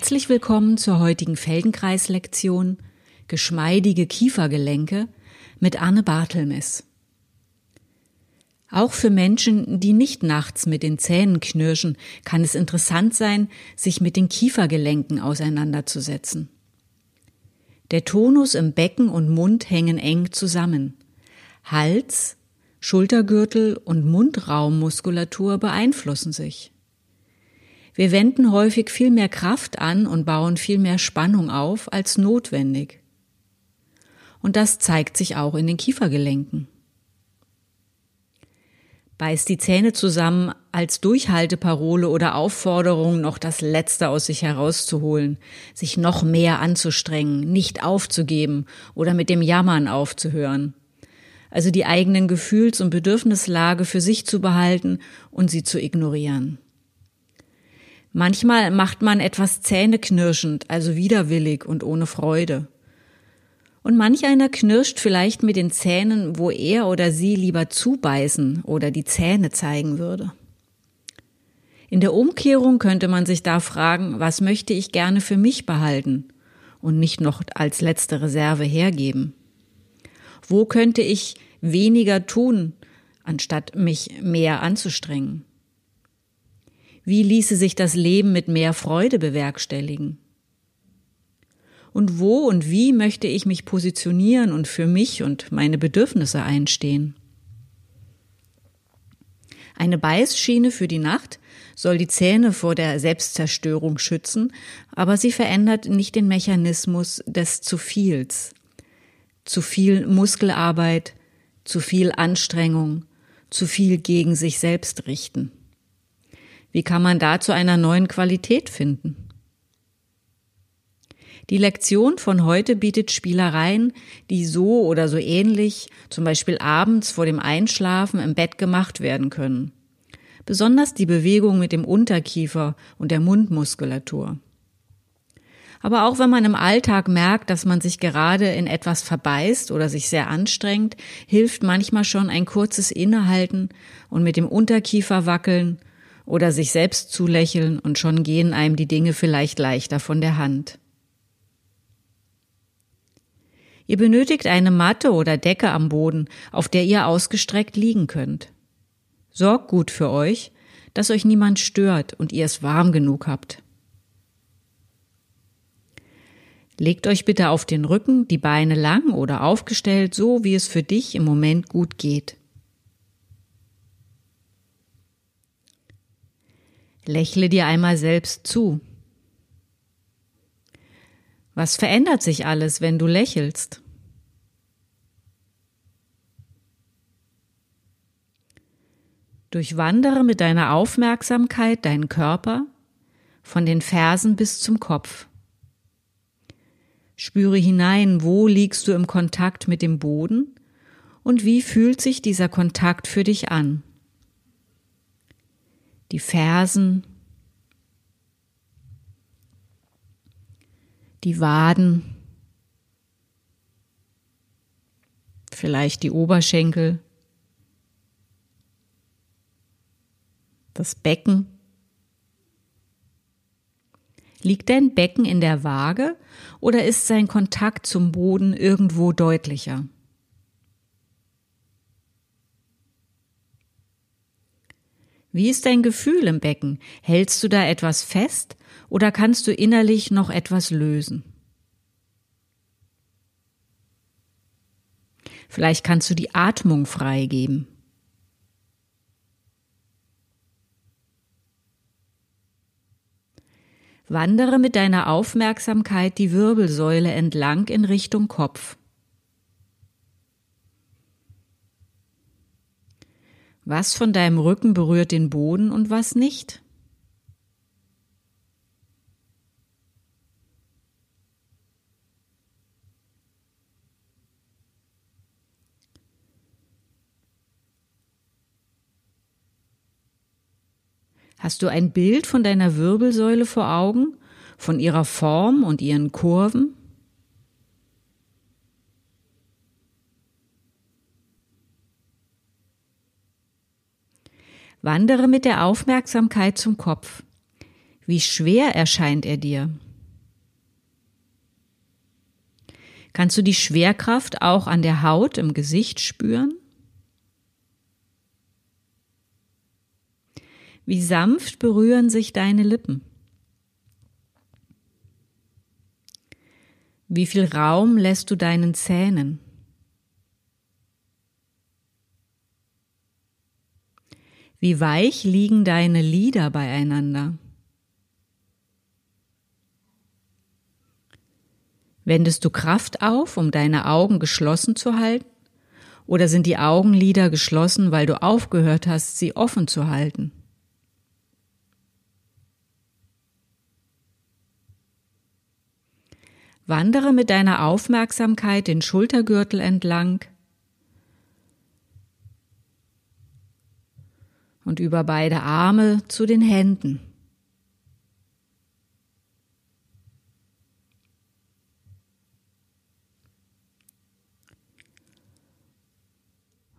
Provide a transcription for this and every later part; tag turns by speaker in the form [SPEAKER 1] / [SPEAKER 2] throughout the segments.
[SPEAKER 1] Herzlich willkommen zur heutigen Feldenkreislektion Geschmeidige Kiefergelenke mit Anne Bartelmes. Auch für Menschen, die nicht nachts mit den Zähnen knirschen, kann es interessant sein, sich mit den Kiefergelenken auseinanderzusetzen. Der Tonus im Becken und Mund hängen eng zusammen. Hals, Schultergürtel und Mundraummuskulatur beeinflussen sich. Wir wenden häufig viel mehr Kraft an und bauen viel mehr Spannung auf als notwendig. Und das zeigt sich auch in den Kiefergelenken beißt die Zähne zusammen als Durchhalteparole oder Aufforderung, noch das Letzte aus sich herauszuholen, sich noch mehr anzustrengen, nicht aufzugeben oder mit dem Jammern aufzuhören. Also die eigenen Gefühls- und Bedürfnislage für sich zu behalten und sie zu ignorieren. Manchmal macht man etwas zähneknirschend, also widerwillig und ohne Freude. Und manch einer knirscht vielleicht mit den Zähnen, wo er oder sie lieber zubeißen oder die Zähne zeigen würde. In der Umkehrung könnte man sich da fragen, was möchte ich gerne für mich behalten und nicht noch als letzte Reserve hergeben? Wo könnte ich weniger tun, anstatt mich mehr anzustrengen? Wie ließe sich das Leben mit mehr Freude bewerkstelligen? und wo und wie möchte ich mich positionieren und für mich und meine Bedürfnisse einstehen. Eine Beißschiene für die Nacht soll die Zähne vor der Selbstzerstörung schützen, aber sie verändert nicht den Mechanismus des zu viels. Zu viel Muskelarbeit, zu viel Anstrengung, zu viel gegen sich selbst richten. Wie kann man da zu einer neuen Qualität finden? Die Lektion von heute bietet Spielereien, die so oder so ähnlich, zum Beispiel abends vor dem Einschlafen im Bett gemacht werden können. Besonders die Bewegung mit dem Unterkiefer und der Mundmuskulatur. Aber auch wenn man im Alltag merkt, dass man sich gerade in etwas verbeißt oder sich sehr anstrengt, hilft manchmal schon ein kurzes Innehalten und mit dem Unterkiefer wackeln oder sich selbst zulächeln und schon gehen einem die Dinge vielleicht leichter von der Hand. Ihr benötigt eine Matte oder Decke am Boden, auf der ihr ausgestreckt liegen könnt. Sorgt gut für euch, dass euch niemand stört und ihr es warm genug habt. Legt euch bitte auf den Rücken, die Beine lang oder aufgestellt, so wie es für dich im Moment gut geht. Lächle dir einmal selbst zu. Was verändert sich alles, wenn du lächelst? Durchwandere mit deiner Aufmerksamkeit deinen Körper von den Fersen bis zum Kopf. Spüre hinein, wo liegst du im Kontakt mit dem Boden und wie fühlt sich dieser Kontakt für dich an. Die Fersen, die Waden, vielleicht die Oberschenkel, das Becken. Liegt dein Becken in der Waage oder ist sein Kontakt zum Boden irgendwo deutlicher? Wie ist dein Gefühl im Becken? Hältst du da etwas fest oder kannst du innerlich noch etwas lösen? Vielleicht kannst du die Atmung freigeben. Wandere mit deiner Aufmerksamkeit die Wirbelsäule entlang in Richtung Kopf. Was von deinem Rücken berührt den Boden und was nicht? Hast du ein Bild von deiner Wirbelsäule vor Augen, von ihrer Form und ihren Kurven? Wandere mit der Aufmerksamkeit zum Kopf. Wie schwer erscheint er dir? Kannst du die Schwerkraft auch an der Haut im Gesicht spüren? Wie sanft berühren sich deine Lippen? Wie viel Raum lässt du deinen Zähnen? Wie weich liegen deine Lider beieinander? Wendest du Kraft auf, um deine Augen geschlossen zu halten? Oder sind die Augenlider geschlossen, weil du aufgehört hast, sie offen zu halten? Wandere mit deiner Aufmerksamkeit den Schultergürtel entlang und über beide Arme zu den Händen.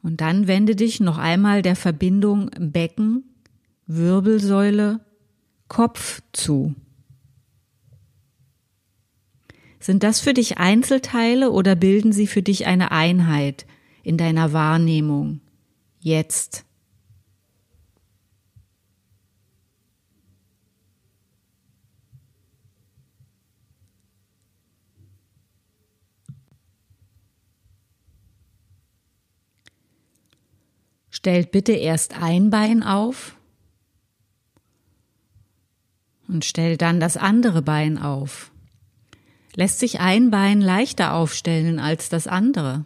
[SPEAKER 1] Und dann wende dich noch einmal der Verbindung Becken, Wirbelsäule, Kopf zu. Sind das für dich Einzelteile oder bilden sie für dich eine Einheit in deiner Wahrnehmung jetzt? Stellt bitte erst ein Bein auf und stellt dann das andere Bein auf. Lässt sich ein Bein leichter aufstellen als das andere?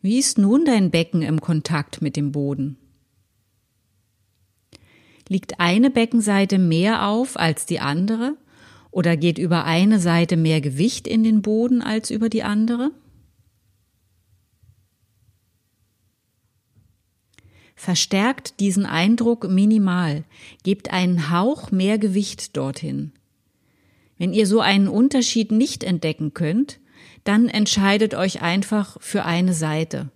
[SPEAKER 1] Wie ist nun dein Becken im Kontakt mit dem Boden? Liegt eine Beckenseite mehr auf als die andere oder geht über eine Seite mehr Gewicht in den Boden als über die andere? Verstärkt diesen Eindruck minimal, gebt einen Hauch mehr Gewicht dorthin. Wenn ihr so einen Unterschied nicht entdecken könnt, dann entscheidet euch einfach für eine Seite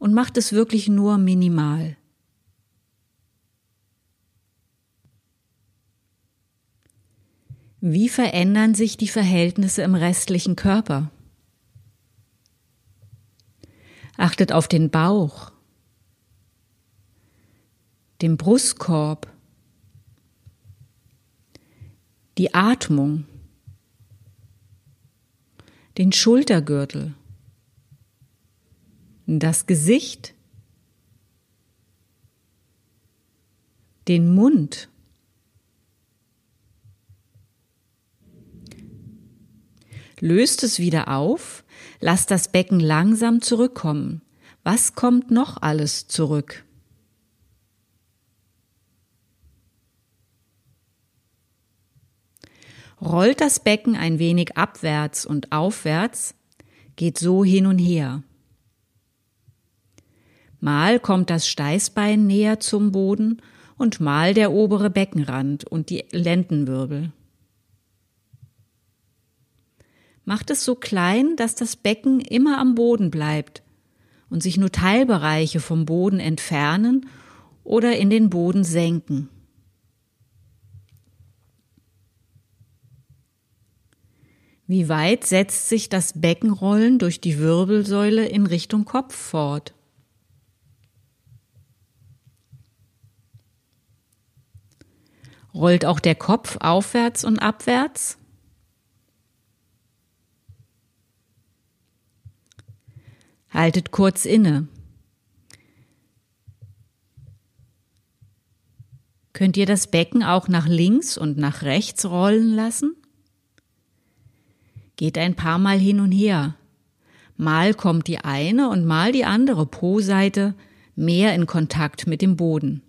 [SPEAKER 1] und macht es wirklich nur minimal. Wie verändern sich die Verhältnisse im restlichen Körper? Achtet auf den Bauch, dem Brustkorb, die Atmung, den Schultergürtel, das Gesicht, den Mund, löst es wieder auf, lasst das Becken langsam zurückkommen. Was kommt noch alles zurück? Rollt das Becken ein wenig abwärts und aufwärts, geht so hin und her. Mal kommt das Steißbein näher zum Boden und mal der obere Beckenrand und die Lendenwirbel. Macht es so klein, dass das Becken immer am Boden bleibt und sich nur Teilbereiche vom Boden entfernen oder in den Boden senken. Wie weit setzt sich das Beckenrollen durch die Wirbelsäule in Richtung Kopf fort? Rollt auch der Kopf aufwärts und abwärts? Haltet kurz inne. Könnt ihr das Becken auch nach links und nach rechts rollen lassen? Geht ein paar Mal hin und her. Mal kommt die eine und mal die andere Po-Seite mehr in Kontakt mit dem Boden.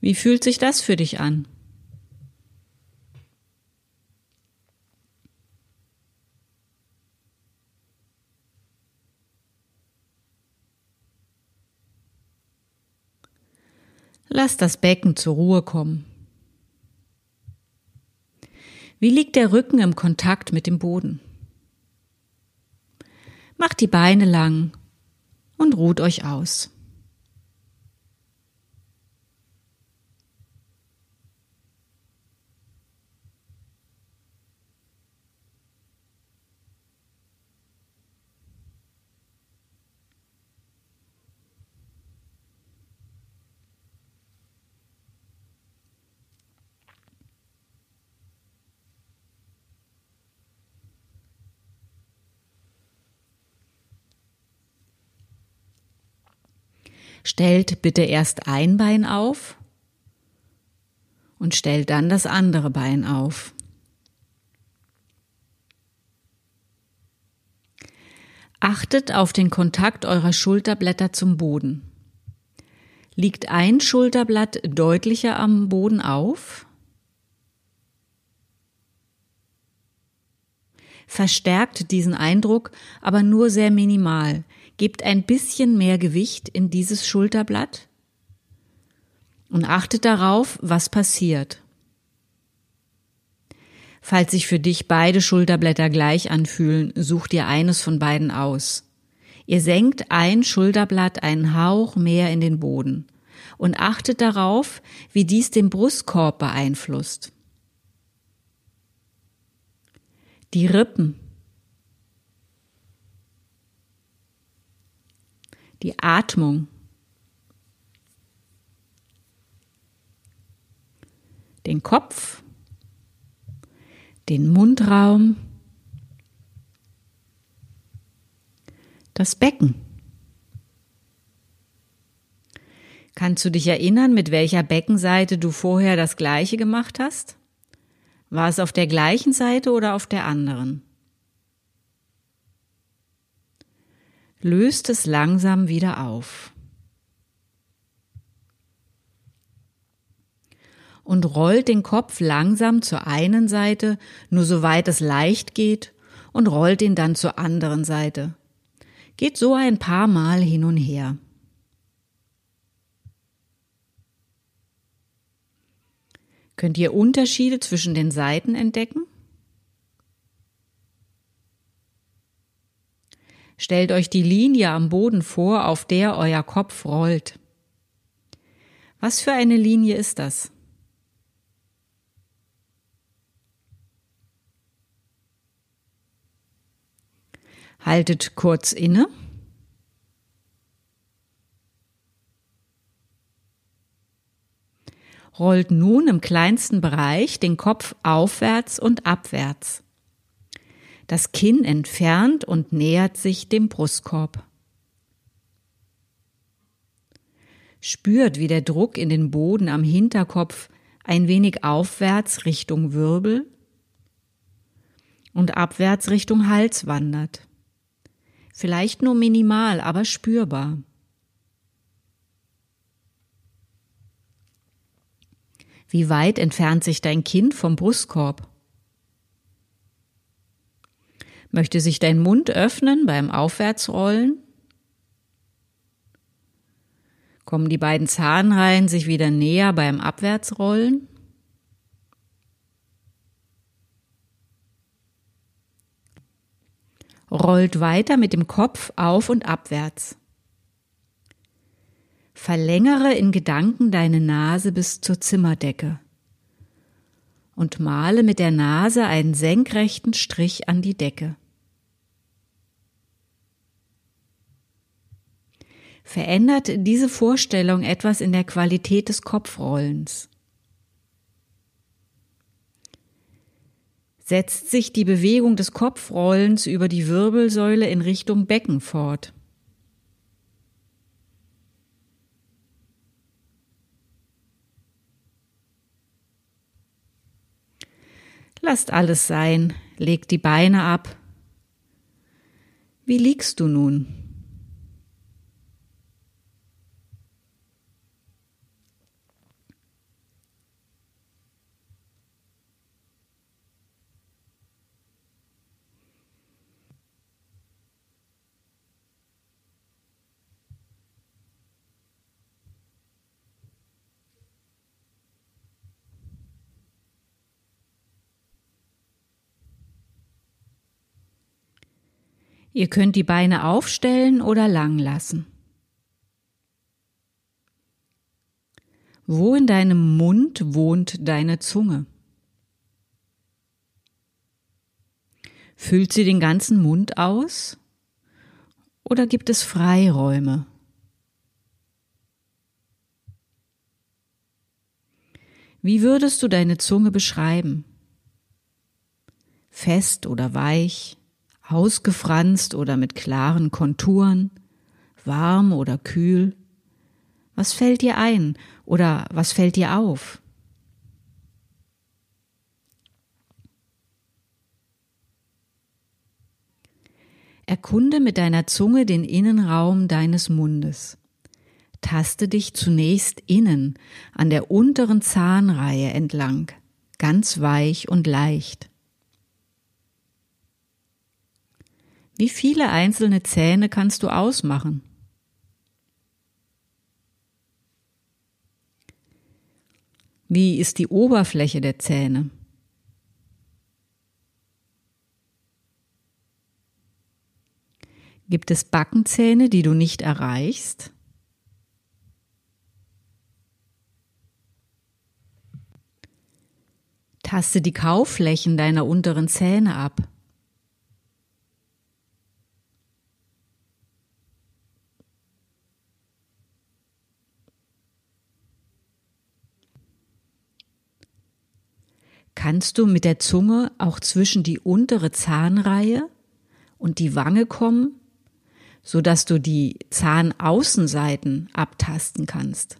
[SPEAKER 1] Wie fühlt sich das für dich an? Lass das Becken zur Ruhe kommen. Wie liegt der Rücken im Kontakt mit dem Boden? Macht die Beine lang und ruht euch aus. Stellt bitte erst ein Bein auf und stellt dann das andere Bein auf. Achtet auf den Kontakt eurer Schulterblätter zum Boden. Liegt ein Schulterblatt deutlicher am Boden auf? Verstärkt diesen Eindruck, aber nur sehr minimal. Gebt ein bisschen mehr Gewicht in dieses Schulterblatt und achtet darauf, was passiert. Falls sich für dich beide Schulterblätter gleich anfühlen, such dir eines von beiden aus. Ihr senkt ein Schulterblatt einen Hauch mehr in den Boden und achtet darauf, wie dies den Brustkorb beeinflusst. Die Rippen, die Atmung, den Kopf, den Mundraum, das Becken. Kannst du dich erinnern, mit welcher Beckenseite du vorher das gleiche gemacht hast? War es auf der gleichen Seite oder auf der anderen? Löst es langsam wieder auf. und rollt den Kopf langsam zur einen Seite, nur soweit es leicht geht, und rollt ihn dann zur anderen Seite. Geht so ein paar Mal hin und her. Könnt ihr Unterschiede zwischen den Seiten entdecken? Stellt euch die Linie am Boden vor, auf der euer Kopf rollt. Was für eine Linie ist das? Haltet kurz inne. Rollt nun im kleinsten Bereich den Kopf aufwärts und abwärts. Das Kinn entfernt und nähert sich dem Brustkorb. Spürt, wie der Druck in den Boden am Hinterkopf ein wenig aufwärts Richtung Wirbel und abwärts Richtung Hals wandert. Vielleicht nur minimal, aber spürbar. Wie weit entfernt sich dein Kind vom Brustkorb? Möchte sich dein Mund öffnen beim Aufwärtsrollen? Kommen die beiden Zahnreihen sich wieder näher beim Abwärtsrollen? rollt weiter mit dem Kopf auf und abwärts. Verlängere in Gedanken deine Nase bis zur Zimmerdecke und male mit der Nase einen senkrechten Strich an die Decke. Verändert diese Vorstellung etwas in der Qualität des Kopfrollens? setzt sich die Bewegung des Kopfrollens über die Wirbelsäule in Richtung Becken fort. Lasst alles sein, legt die Beine ab. Wie liegst du nun? Ihr könnt die Beine aufstellen oder lang lassen. Wo in deinem Mund wohnt deine Zunge? Füllt sie den ganzen Mund aus? Oder gibt es Freiräume? Wie würdest du deine Zunge beschreiben? Fest oder weich? Ausgefranst oder mit klaren Konturen, warm oder kühl, Was fällt dir ein oder was fällt dir auf? Erkunde mit deiner Zunge den Innenraum deines Mundes. Taste dich zunächst innen an der unteren Zahnreihe entlang, ganz weich und leicht. Wie viele einzelne Zähne kannst du ausmachen? Wie ist die Oberfläche der Zähne? Gibt es Backenzähne, die du nicht erreichst? Taste die Kauflächen deiner unteren Zähne ab. Kannst du mit der Zunge auch zwischen die untere Zahnreihe und die Wange kommen? so dass du die Zahnaußenseiten abtasten kannst.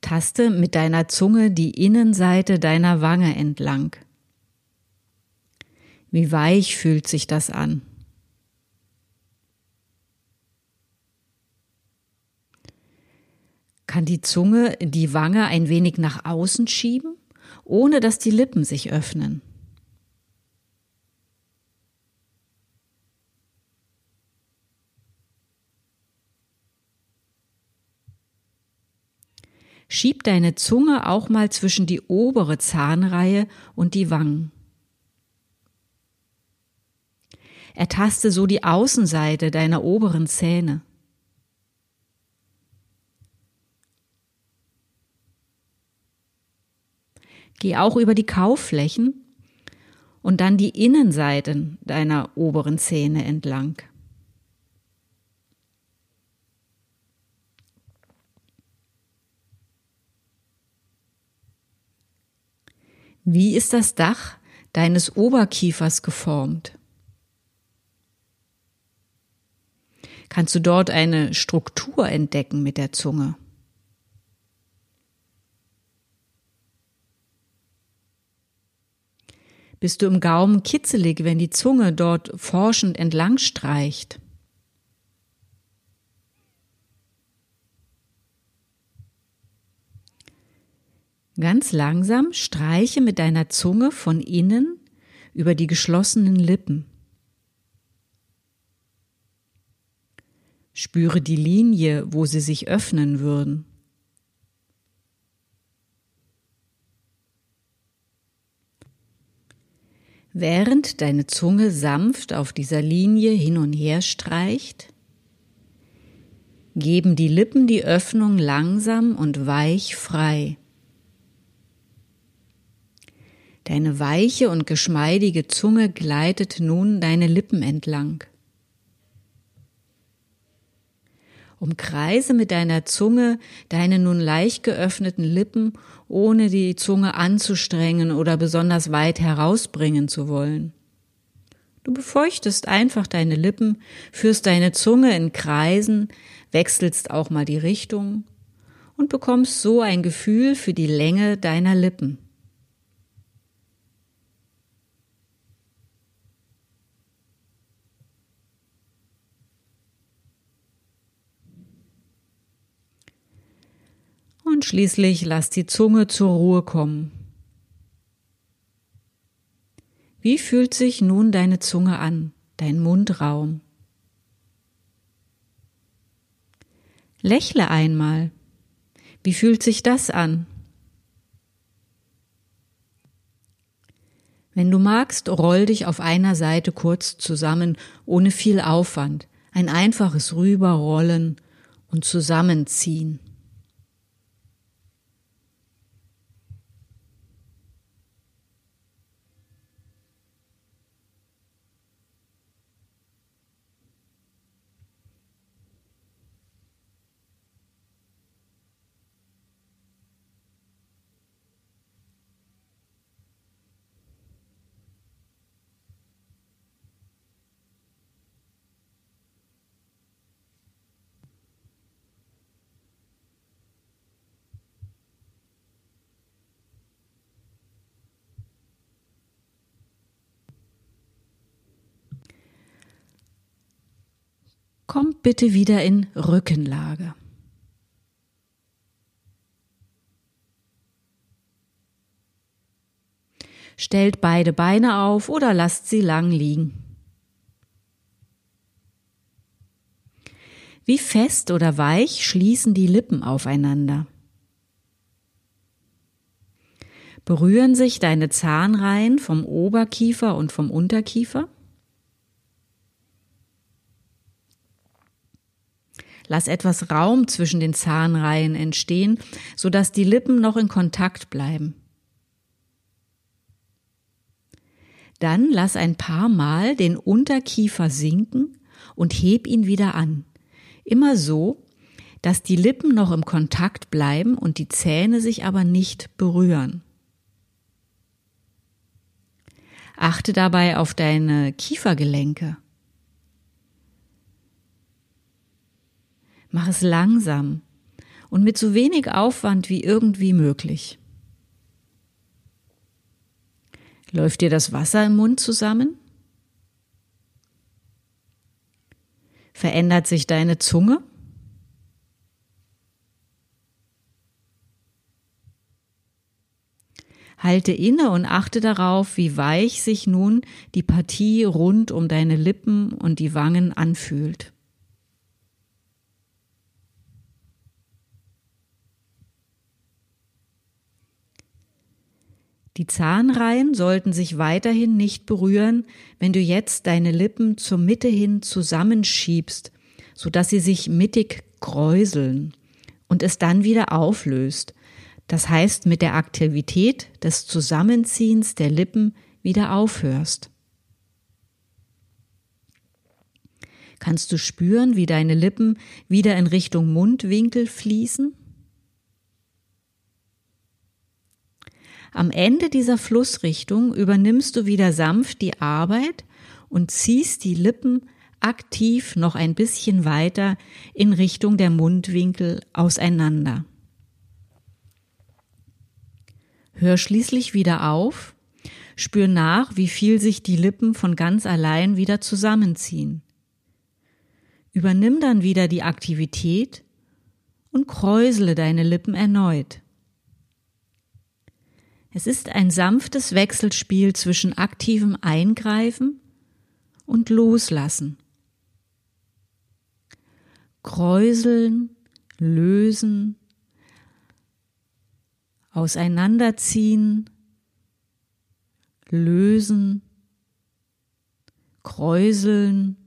[SPEAKER 1] Taste mit deiner Zunge die Innenseite deiner Wange entlang. Wie weich fühlt sich das an? Kann die Zunge die Wange ein wenig nach außen schieben, ohne dass die Lippen sich öffnen. Schieb deine Zunge auch mal zwischen die obere Zahnreihe und die Wangen. Ertaste so die Außenseite deiner oberen Zähne. Geh auch über die Kaufflächen und dann die Innenseiten deiner oberen Zähne entlang. Wie ist das Dach deines Oberkiefers geformt? Kannst du dort eine Struktur entdecken mit der Zunge? Bist du im Gaumen kitzelig, wenn die Zunge dort forschend entlang streicht? Ganz langsam streiche mit deiner Zunge von innen über die geschlossenen Lippen. Spüre die Linie, wo sie sich öffnen würden. Während deine Zunge sanft auf dieser Linie hin und her streicht, geben die Lippen die Öffnung langsam und weich frei. Deine weiche und geschmeidige Zunge gleitet nun deine Lippen entlang. Umkreise mit deiner Zunge deine nun leicht geöffneten Lippen, ohne die Zunge anzustrengen oder besonders weit herausbringen zu wollen. Du befeuchtest einfach deine Lippen, führst deine Zunge in Kreisen, wechselst auch mal die Richtung und bekommst so ein Gefühl für die Länge deiner Lippen. Und schließlich lass die Zunge zur Ruhe kommen. Wie fühlt sich nun deine Zunge an, dein Mundraum? Lächle einmal. Wie fühlt sich das an? Wenn du magst, roll dich auf einer Seite kurz zusammen, ohne viel Aufwand. Ein einfaches Rüberrollen und Zusammenziehen. Kommt bitte wieder in Rückenlage. Stellt beide Beine auf oder lasst sie lang liegen. Wie fest oder weich schließen die Lippen aufeinander? Berühren sich deine Zahnreihen vom Oberkiefer und vom Unterkiefer? Lass etwas Raum zwischen den Zahnreihen entstehen, sodass die Lippen noch in Kontakt bleiben. Dann lass ein paar Mal den Unterkiefer sinken und heb ihn wieder an. Immer so, dass die Lippen noch im Kontakt bleiben und die Zähne sich aber nicht berühren. Achte dabei auf deine Kiefergelenke. Mach es langsam und mit so wenig Aufwand wie irgendwie möglich. Läuft dir das Wasser im Mund zusammen? Verändert sich deine Zunge? Halte inne und achte darauf, wie weich sich nun die Partie rund um deine Lippen und die Wangen anfühlt. Die Zahnreihen sollten sich weiterhin nicht berühren, wenn du jetzt deine Lippen zur Mitte hin zusammenschiebst, sodass sie sich mittig kräuseln und es dann wieder auflöst. Das heißt, mit der Aktivität des Zusammenziehens der Lippen wieder aufhörst. Kannst du spüren, wie deine Lippen wieder in Richtung Mundwinkel fließen? Am Ende dieser Flussrichtung übernimmst du wieder sanft die Arbeit und ziehst die Lippen aktiv noch ein bisschen weiter in Richtung der Mundwinkel auseinander. Hör schließlich wieder auf, spür nach, wie viel sich die Lippen von ganz allein wieder zusammenziehen. Übernimm dann wieder die Aktivität und kräusele deine Lippen erneut. Es ist ein sanftes Wechselspiel zwischen aktivem Eingreifen und Loslassen. Kräuseln, lösen, auseinanderziehen, lösen, kräuseln,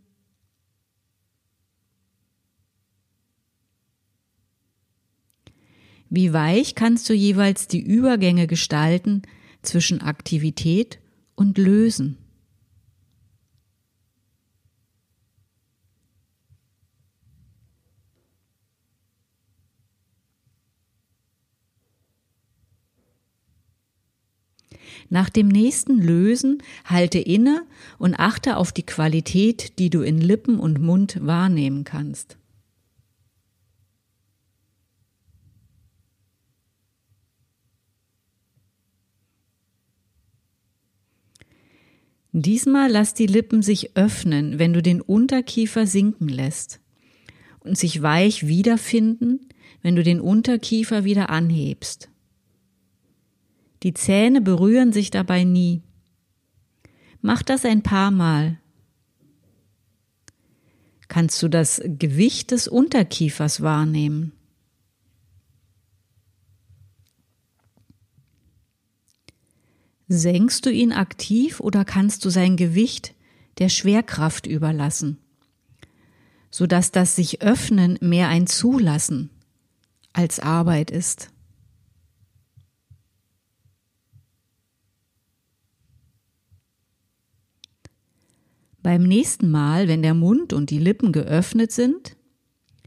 [SPEAKER 1] Wie weich kannst du jeweils die Übergänge gestalten zwischen Aktivität und Lösen? Nach dem nächsten Lösen halte inne und achte auf die Qualität, die du in Lippen und Mund wahrnehmen kannst. Diesmal lass die Lippen sich öffnen, wenn du den Unterkiefer sinken lässt und sich weich wiederfinden, wenn du den Unterkiefer wieder anhebst. Die Zähne berühren sich dabei nie. Mach das ein paar Mal. Kannst du das Gewicht des Unterkiefers wahrnehmen? Senkst du ihn aktiv oder kannst du sein Gewicht der Schwerkraft überlassen, sodass das sich öffnen mehr ein Zulassen als Arbeit ist? Beim nächsten Mal, wenn der Mund und die Lippen geöffnet sind,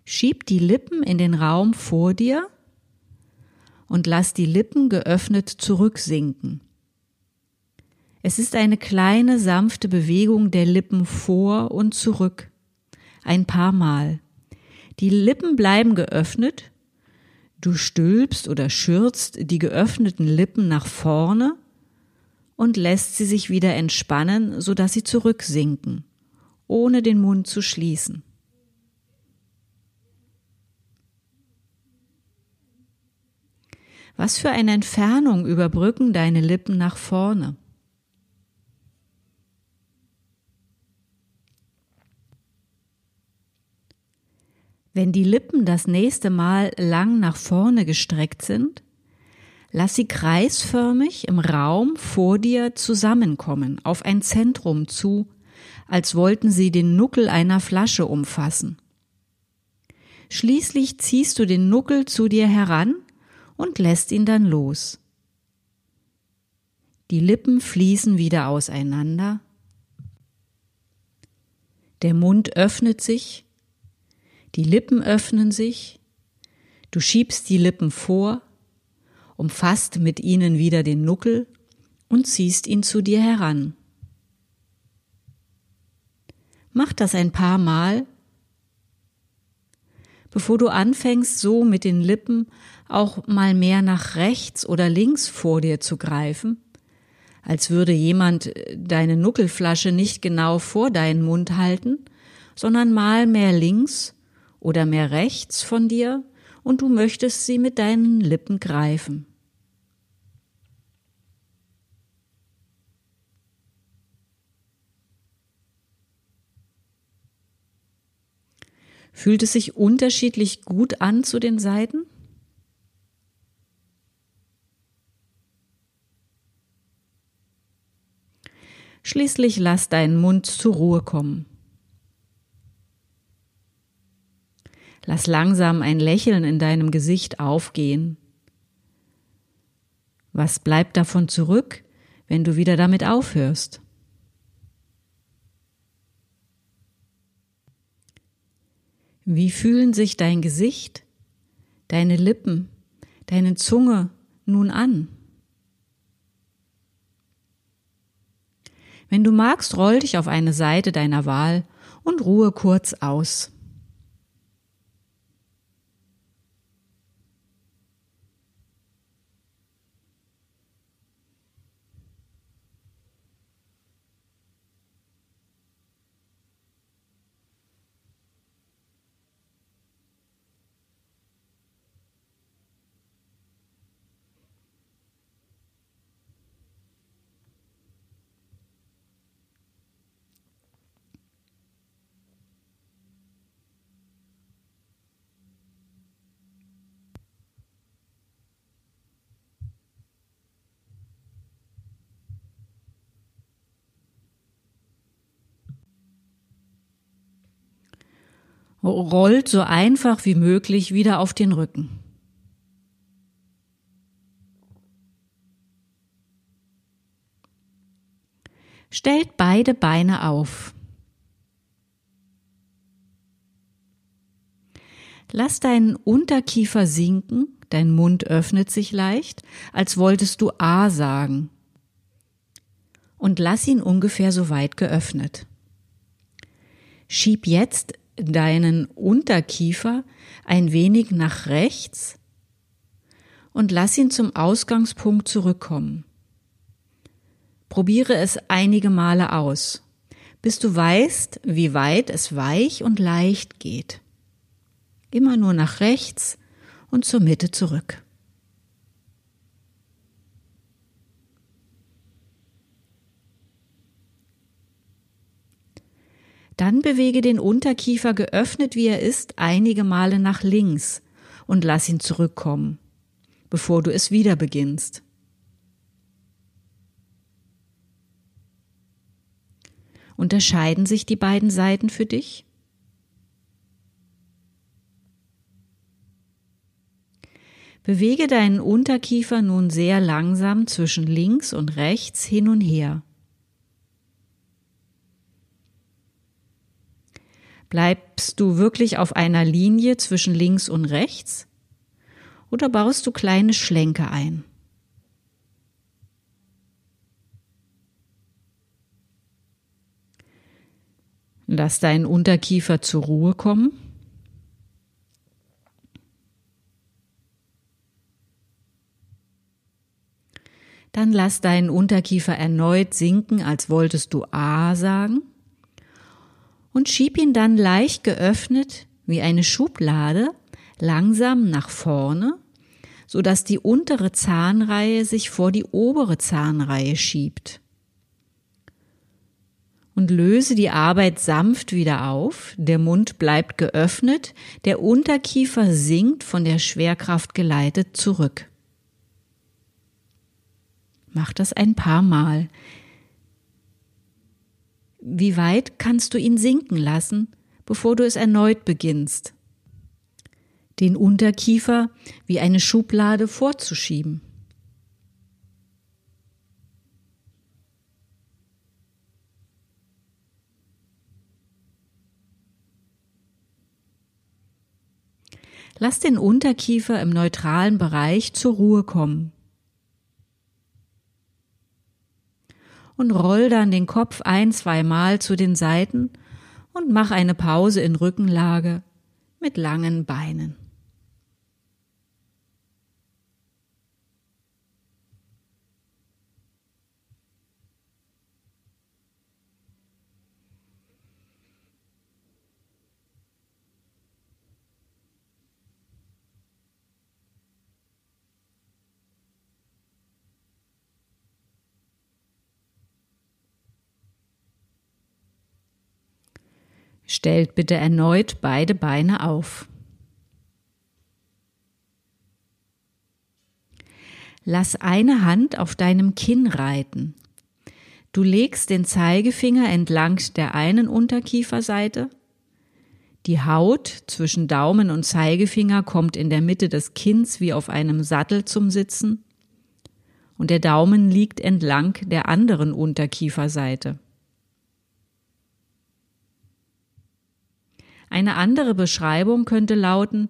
[SPEAKER 1] schieb die Lippen in den Raum vor dir und lass die Lippen geöffnet zurücksinken. Es ist eine kleine sanfte Bewegung der Lippen vor und zurück. Ein paar Mal. Die Lippen bleiben geöffnet. Du stülpst oder schürzt die geöffneten Lippen nach vorne und lässt sie sich wieder entspannen, sodass sie zurücksinken, ohne den Mund zu schließen. Was für eine Entfernung überbrücken deine Lippen nach vorne? Wenn die Lippen das nächste Mal lang nach vorne gestreckt sind, lass sie kreisförmig im Raum vor dir zusammenkommen, auf ein Zentrum zu, als wollten sie den Nuckel einer Flasche umfassen. Schließlich ziehst du den Nuckel zu dir heran und lässt ihn dann los. Die Lippen fließen wieder auseinander. Der Mund öffnet sich die Lippen öffnen sich, du schiebst die Lippen vor, umfasst mit ihnen wieder den Nuckel und ziehst ihn zu dir heran. Mach das ein paar Mal, bevor du anfängst, so mit den Lippen auch mal mehr nach rechts oder links vor dir zu greifen, als würde jemand deine Nuckelflasche nicht genau vor deinen Mund halten, sondern mal mehr links oder mehr rechts von dir und du möchtest sie mit deinen Lippen greifen. Fühlt es sich unterschiedlich gut an zu den Seiten? Schließlich lass deinen Mund zur Ruhe kommen. Lass langsam ein Lächeln in deinem Gesicht aufgehen. Was bleibt davon zurück, wenn du wieder damit aufhörst? Wie fühlen sich dein Gesicht, deine Lippen, deine Zunge nun an? Wenn du magst, roll dich auf eine Seite deiner Wahl und ruhe kurz aus. Rollt so einfach wie möglich wieder auf den Rücken. Stellt beide Beine auf. Lass deinen Unterkiefer sinken, dein Mund öffnet sich leicht, als wolltest du A sagen. Und lass ihn ungefähr so weit geöffnet. Schieb jetzt deinen Unterkiefer ein wenig nach rechts und lass ihn zum Ausgangspunkt zurückkommen. Probiere es einige Male aus, bis du weißt, wie weit es weich und leicht geht. Immer nur nach rechts und zur Mitte zurück. Dann bewege den Unterkiefer geöffnet wie er ist einige Male nach links und lass ihn zurückkommen, bevor du es wieder beginnst. Unterscheiden sich die beiden Seiten für dich? Bewege deinen Unterkiefer nun sehr langsam zwischen links und rechts hin und her. Bleibst du wirklich auf einer Linie zwischen links und rechts? Oder baust du kleine Schlenke ein? Lass deinen Unterkiefer zur Ruhe kommen. Dann lass deinen Unterkiefer erneut sinken, als wolltest du A sagen und schieb ihn dann leicht geöffnet wie eine Schublade langsam nach vorne, so dass die untere Zahnreihe sich vor die obere Zahnreihe schiebt. Und löse die Arbeit sanft wieder auf, der Mund bleibt geöffnet, der Unterkiefer sinkt von der Schwerkraft geleitet zurück. Mach das ein paar Mal. Wie weit kannst du ihn sinken lassen, bevor du es erneut beginnst? Den Unterkiefer wie eine Schublade vorzuschieben. Lass den Unterkiefer im neutralen Bereich zur Ruhe kommen. Und roll dann den Kopf ein, zweimal zu den Seiten und mach eine Pause in Rückenlage mit langen Beinen. Stellt bitte erneut beide Beine auf. Lass eine Hand auf deinem Kinn reiten. Du legst den Zeigefinger entlang der einen Unterkieferseite. Die Haut zwischen Daumen und Zeigefinger kommt in der Mitte des Kinns wie auf einem Sattel zum Sitzen und der Daumen liegt entlang der anderen Unterkieferseite. Eine andere Beschreibung könnte lauten,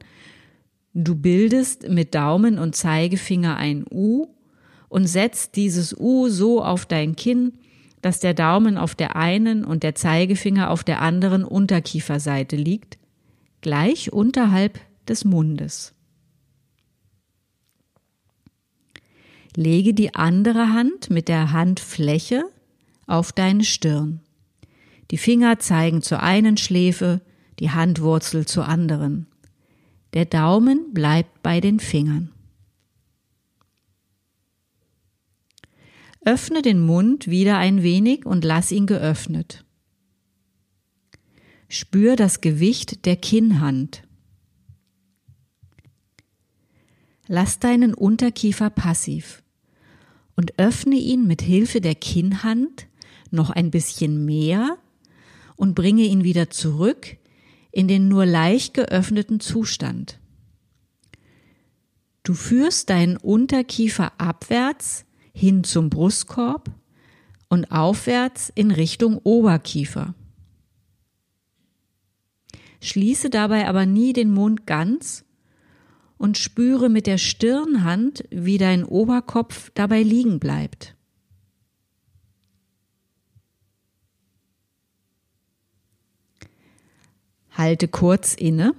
[SPEAKER 1] du bildest mit Daumen und Zeigefinger ein U und setzt dieses U so auf dein Kinn, dass der Daumen auf der einen und der Zeigefinger auf der anderen Unterkieferseite liegt, gleich unterhalb des Mundes. Lege die andere Hand mit der Handfläche auf deine Stirn. Die Finger zeigen zur einen Schläfe, die Handwurzel zur anderen. Der Daumen bleibt bei den Fingern. Öffne den Mund wieder ein wenig und lass ihn geöffnet. Spür das Gewicht der Kinnhand. Lass deinen Unterkiefer passiv und öffne ihn mit Hilfe der Kinnhand noch ein bisschen mehr und bringe ihn wieder zurück in den nur leicht geöffneten Zustand. Du führst deinen Unterkiefer abwärts hin zum Brustkorb und aufwärts in Richtung Oberkiefer. Schließe dabei aber nie den Mund ganz und spüre mit der Stirnhand, wie dein Oberkopf dabei liegen bleibt. Halte kurz inne.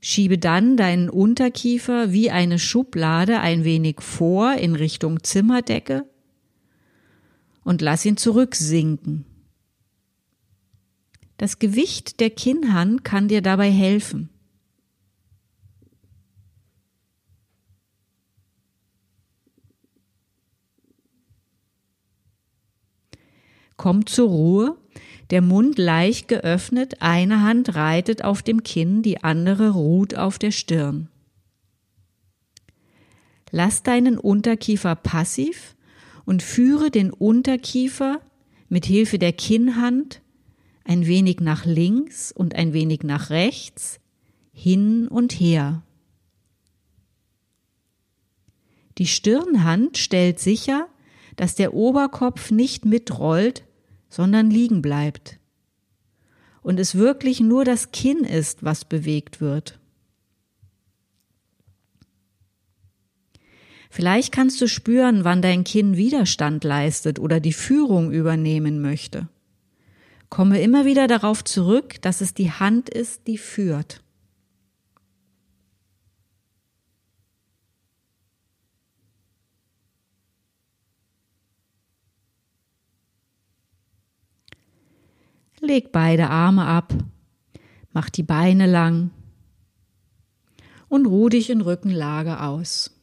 [SPEAKER 1] Schiebe dann deinen Unterkiefer wie eine Schublade ein wenig vor in Richtung Zimmerdecke und lass ihn zurücksinken. Das Gewicht der Kinnhand kann dir dabei helfen. Komm zur Ruhe der Mund leicht geöffnet, eine Hand reitet auf dem Kinn, die andere ruht auf der Stirn. Lass deinen Unterkiefer passiv und führe den Unterkiefer mit Hilfe der Kinnhand ein wenig nach links und ein wenig nach rechts, hin und her. Die Stirnhand stellt sicher, dass der Oberkopf nicht mitrollt, sondern liegen bleibt. Und es wirklich nur das Kinn ist, was bewegt wird. Vielleicht kannst du spüren, wann dein Kinn Widerstand leistet oder die Führung übernehmen möchte. Komme immer wieder darauf zurück, dass es die Hand ist, die führt. Leg beide Arme ab, mach die Beine lang und ruh dich in Rückenlage aus.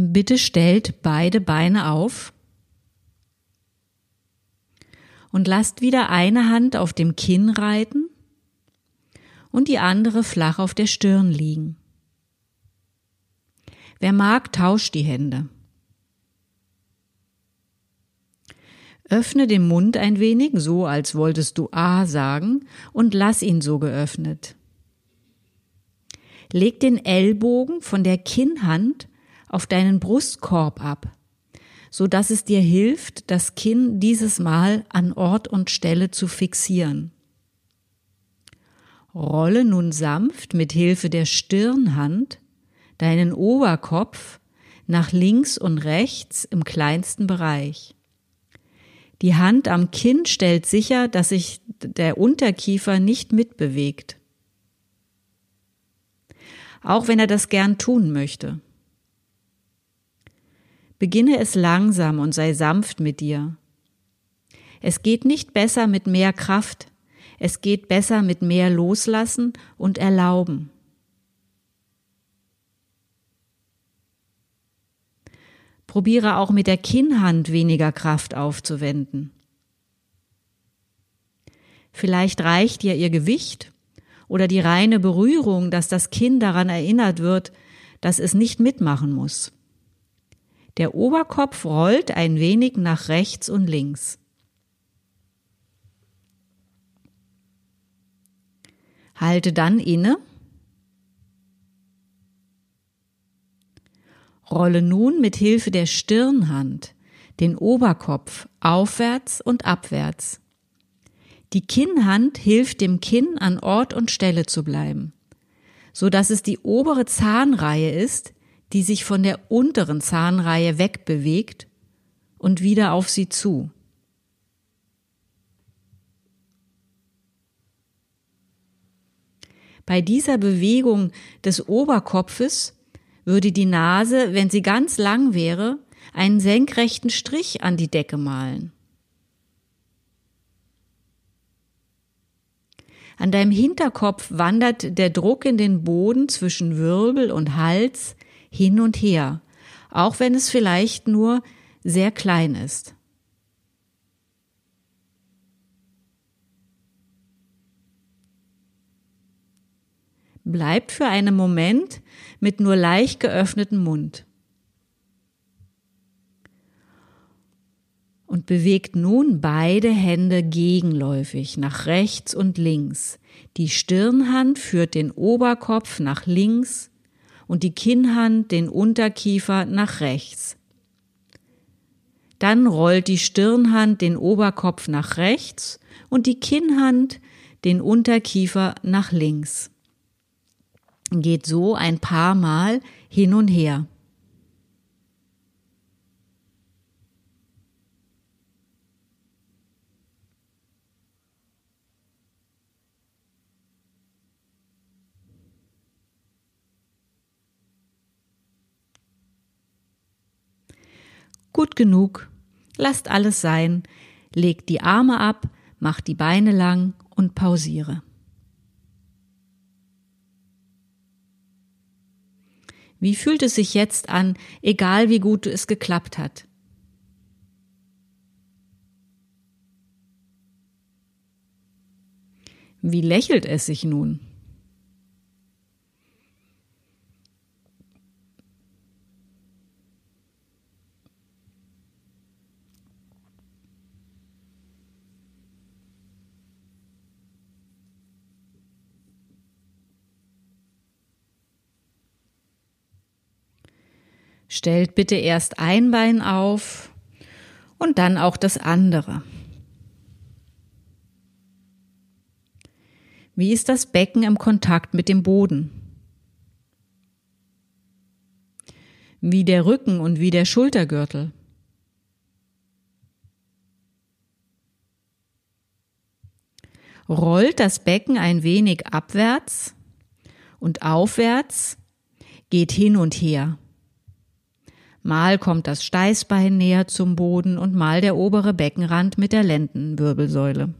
[SPEAKER 1] Bitte stellt beide Beine auf und lasst wieder eine Hand auf dem Kinn reiten und die andere flach auf der Stirn liegen. Wer mag, tauscht die Hände. Öffne den Mund ein wenig, so als wolltest du A sagen, und lass ihn so geöffnet. Leg den Ellbogen von der Kinnhand auf deinen Brustkorb ab, so dass es dir hilft, das Kinn dieses Mal an Ort und Stelle zu fixieren. Rolle nun sanft mit Hilfe der Stirnhand deinen Oberkopf nach links und rechts im kleinsten Bereich. Die Hand am Kinn stellt sicher, dass sich der Unterkiefer nicht mitbewegt. Auch wenn er das gern tun möchte. Beginne es langsam und sei sanft mit dir. Es geht nicht besser mit mehr Kraft, es geht besser mit mehr Loslassen und Erlauben. Probiere auch mit der Kinnhand weniger Kraft aufzuwenden. Vielleicht reicht dir ihr Gewicht oder die reine Berührung, dass das Kinn daran erinnert wird, dass es nicht mitmachen muss. Der Oberkopf rollt ein wenig nach rechts und links. Halte dann inne. Rolle nun mit Hilfe der Stirnhand den Oberkopf aufwärts und abwärts. Die Kinnhand hilft dem Kinn an Ort und Stelle zu bleiben, so dass es die obere Zahnreihe ist, die sich von der unteren Zahnreihe wegbewegt und wieder auf sie zu. Bei dieser Bewegung des Oberkopfes würde die Nase, wenn sie ganz lang wäre, einen senkrechten Strich an die Decke malen. An deinem Hinterkopf wandert der Druck in den Boden zwischen Wirbel und Hals hin und her, auch wenn es vielleicht nur sehr klein ist. Bleibt für einen Moment mit nur leicht geöffnetem Mund. Und bewegt nun beide Hände gegenläufig nach rechts und links. Die Stirnhand führt den Oberkopf nach links und die Kinnhand den Unterkiefer nach rechts. Dann rollt die Stirnhand den Oberkopf nach rechts und die Kinnhand den Unterkiefer nach links. Geht so ein paar Mal hin und her. Gut genug. Lasst alles sein. Legt die Arme ab, macht die Beine lang und pausiere. Wie fühlt es sich jetzt an, egal wie gut es geklappt hat? Wie lächelt es sich nun? Stellt bitte erst ein Bein auf und dann auch das andere. Wie ist das Becken im Kontakt mit dem Boden? wie der Rücken und wie der Schultergürtel. Rollt das Becken ein wenig abwärts und aufwärts, geht hin und her. Mal kommt das Steißbein näher zum Boden und mal der obere Beckenrand mit der Lendenwirbelsäule.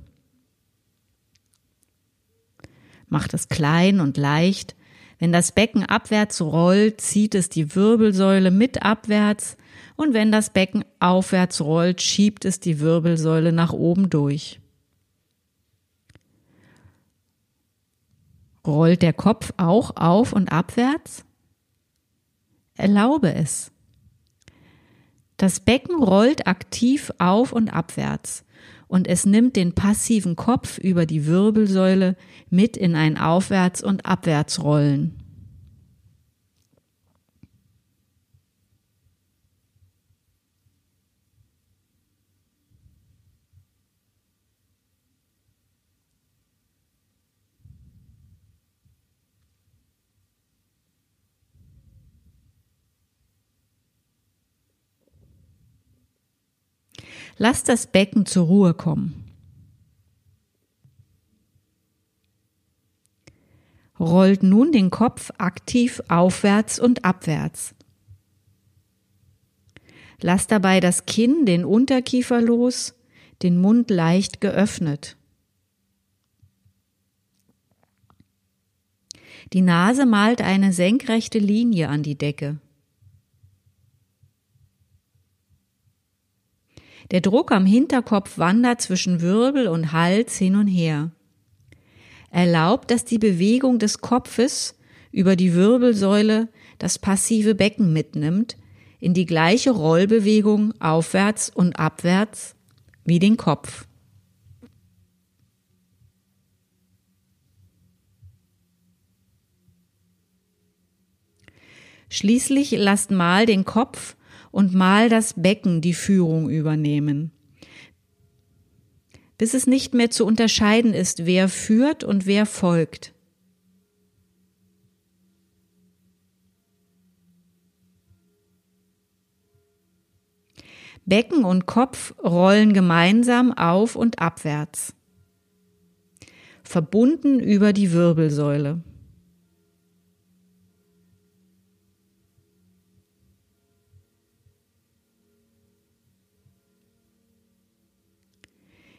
[SPEAKER 1] Macht es klein und leicht. Wenn das Becken abwärts rollt, zieht es die Wirbelsäule mit abwärts und wenn das Becken aufwärts rollt, schiebt es die Wirbelsäule nach oben durch. Rollt der Kopf auch auf und abwärts? Erlaube es. Das Becken rollt aktiv auf und abwärts und es nimmt den passiven Kopf über die Wirbelsäule mit in ein Aufwärts- und Abwärtsrollen. Lass das Becken zur Ruhe kommen. Rollt nun den Kopf aktiv aufwärts und abwärts. Lass dabei das Kinn, den Unterkiefer los, den Mund leicht geöffnet. Die Nase malt eine senkrechte Linie an die Decke. Der Druck am Hinterkopf wandert zwischen Wirbel und Hals hin und her. Erlaubt, dass die Bewegung des Kopfes über die Wirbelsäule das passive Becken mitnimmt, in die gleiche Rollbewegung aufwärts und abwärts wie den Kopf. Schließlich lasst mal den Kopf und mal das Becken die Führung übernehmen. Bis es nicht mehr zu unterscheiden ist, wer führt und wer folgt. Becken und Kopf rollen gemeinsam auf und abwärts, verbunden über die Wirbelsäule.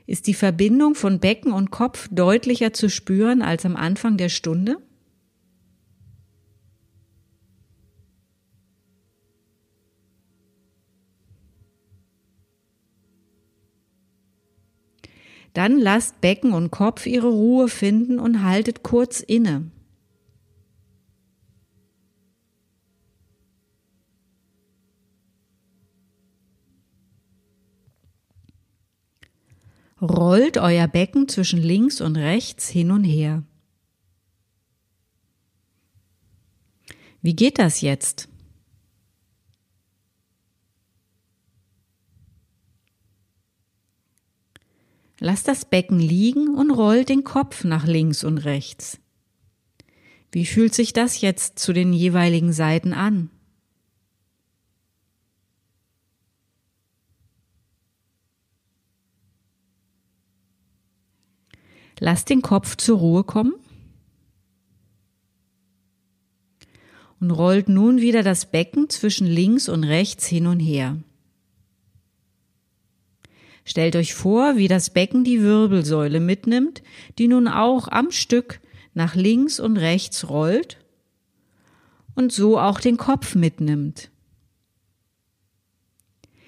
[SPEAKER 1] Ist die Verbindung von Becken und Kopf deutlicher zu spüren als am Anfang der Stunde? Dann lasst Becken und Kopf ihre Ruhe finden und haltet kurz inne. Rollt euer Becken zwischen links und rechts hin und her. Wie geht das jetzt? Lasst das Becken liegen und rollt den Kopf nach links und rechts. Wie fühlt sich das jetzt zu den jeweiligen Seiten an? Lasst den Kopf zur Ruhe kommen und rollt nun wieder das Becken zwischen links und rechts hin und her. Stellt euch vor, wie das Becken die Wirbelsäule mitnimmt, die nun auch am Stück nach links und rechts rollt und so auch den Kopf mitnimmt.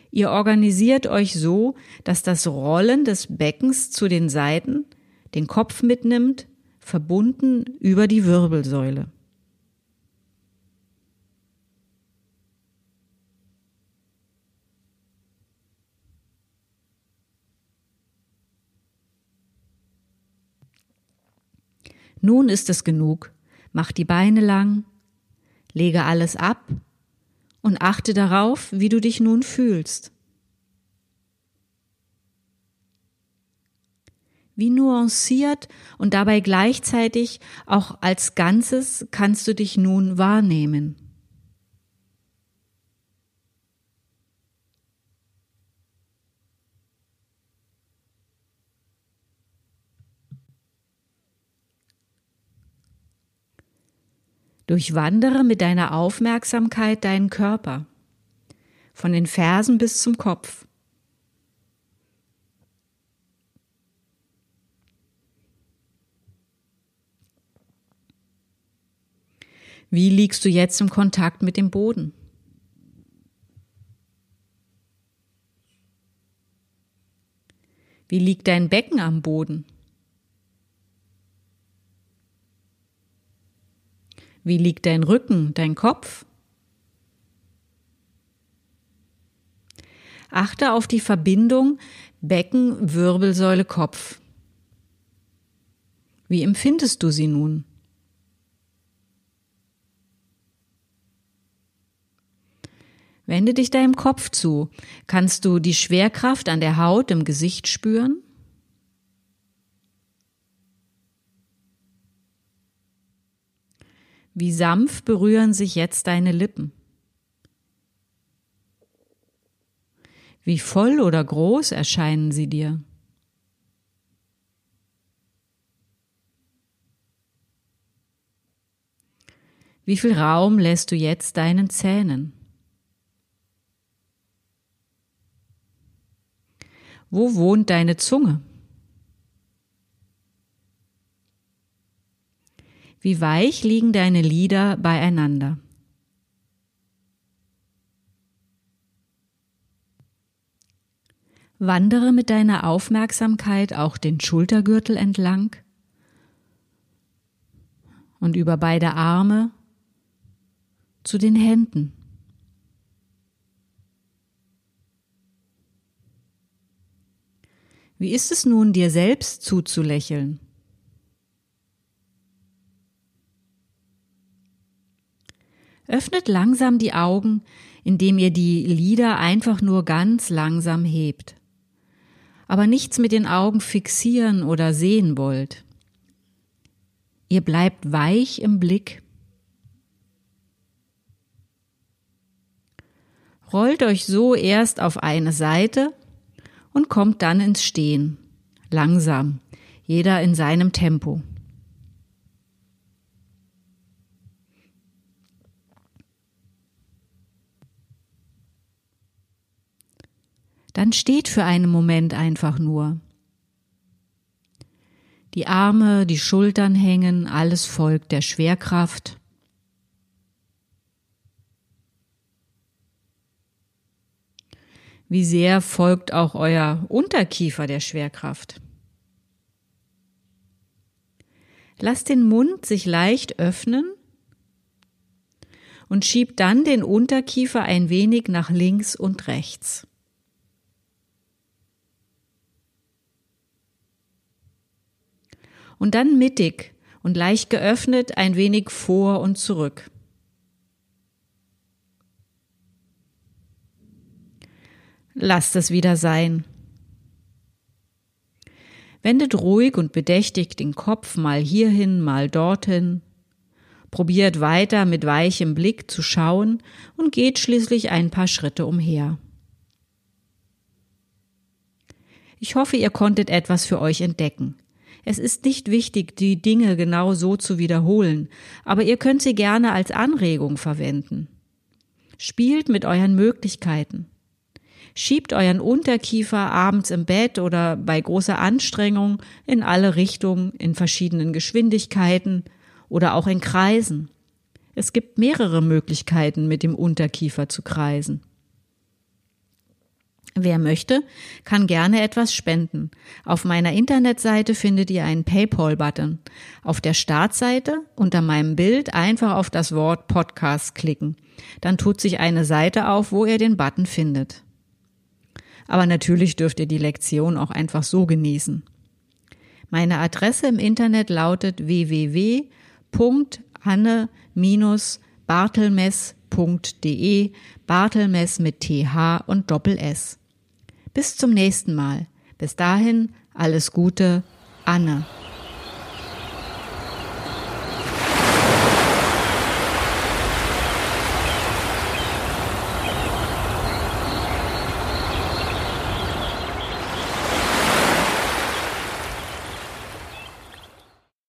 [SPEAKER 1] Ihr organisiert euch so, dass das Rollen des Beckens zu den Seiten den Kopf mitnimmt, verbunden über die Wirbelsäule. Nun ist es genug. Mach die Beine lang, lege alles ab und achte darauf, wie du dich nun fühlst. wie nuanciert und dabei gleichzeitig auch als Ganzes kannst du dich nun wahrnehmen. Durchwandere mit deiner Aufmerksamkeit deinen Körper, von den Fersen bis zum Kopf. Wie liegst du jetzt im Kontakt mit dem Boden? Wie liegt dein Becken am Boden? Wie liegt dein Rücken, dein Kopf? Achte auf die Verbindung Becken, Wirbelsäule, Kopf. Wie empfindest du sie nun? Wende dich deinem Kopf zu. Kannst du die Schwerkraft an der Haut im Gesicht spüren? Wie sanft berühren sich jetzt deine Lippen? Wie voll oder groß erscheinen sie dir? Wie viel Raum lässt du jetzt deinen Zähnen? Wo wohnt deine Zunge? Wie weich liegen deine Lieder beieinander? Wandere mit deiner Aufmerksamkeit auch den Schultergürtel entlang und über beide Arme zu den Händen. Wie ist es nun, dir selbst zuzulächeln? Öffnet langsam die Augen, indem ihr die Lider einfach nur ganz langsam hebt. Aber nichts mit den Augen fixieren oder sehen wollt. Ihr bleibt weich im Blick. Rollt euch so erst auf eine Seite und kommt dann ins Stehen. Langsam, jeder in seinem Tempo. Dann steht für einen Moment einfach nur. Die Arme, die Schultern hängen, alles folgt der Schwerkraft. Wie sehr folgt auch euer Unterkiefer der Schwerkraft? Lasst den Mund sich leicht öffnen und schiebt dann den Unterkiefer ein wenig nach links und rechts. Und dann mittig und leicht geöffnet ein wenig vor und zurück. Lasst es wieder sein. Wendet ruhig und bedächtig den Kopf mal hierhin, mal dorthin. Probiert weiter mit weichem Blick zu schauen und geht schließlich ein paar Schritte umher. Ich hoffe, ihr konntet etwas für euch entdecken. Es ist nicht wichtig, die Dinge genau so zu wiederholen, aber ihr könnt sie gerne als Anregung verwenden. Spielt mit euren Möglichkeiten. Schiebt euren Unterkiefer abends im Bett oder bei großer Anstrengung in alle Richtungen in verschiedenen Geschwindigkeiten oder auch in Kreisen. Es gibt mehrere Möglichkeiten, mit dem Unterkiefer zu kreisen. Wer möchte, kann gerne etwas spenden. Auf meiner Internetseite findet ihr einen PayPal-Button. Auf der Startseite unter meinem Bild einfach auf das Wort Podcast klicken. Dann tut sich eine Seite auf, wo ihr den Button findet. Aber natürlich dürft ihr die Lektion auch einfach so genießen. Meine Adresse im Internet lautet www.anne-bartelmess.de, Bartelmess mit TH und Doppel S. Bis zum nächsten Mal. Bis dahin alles Gute, Anne.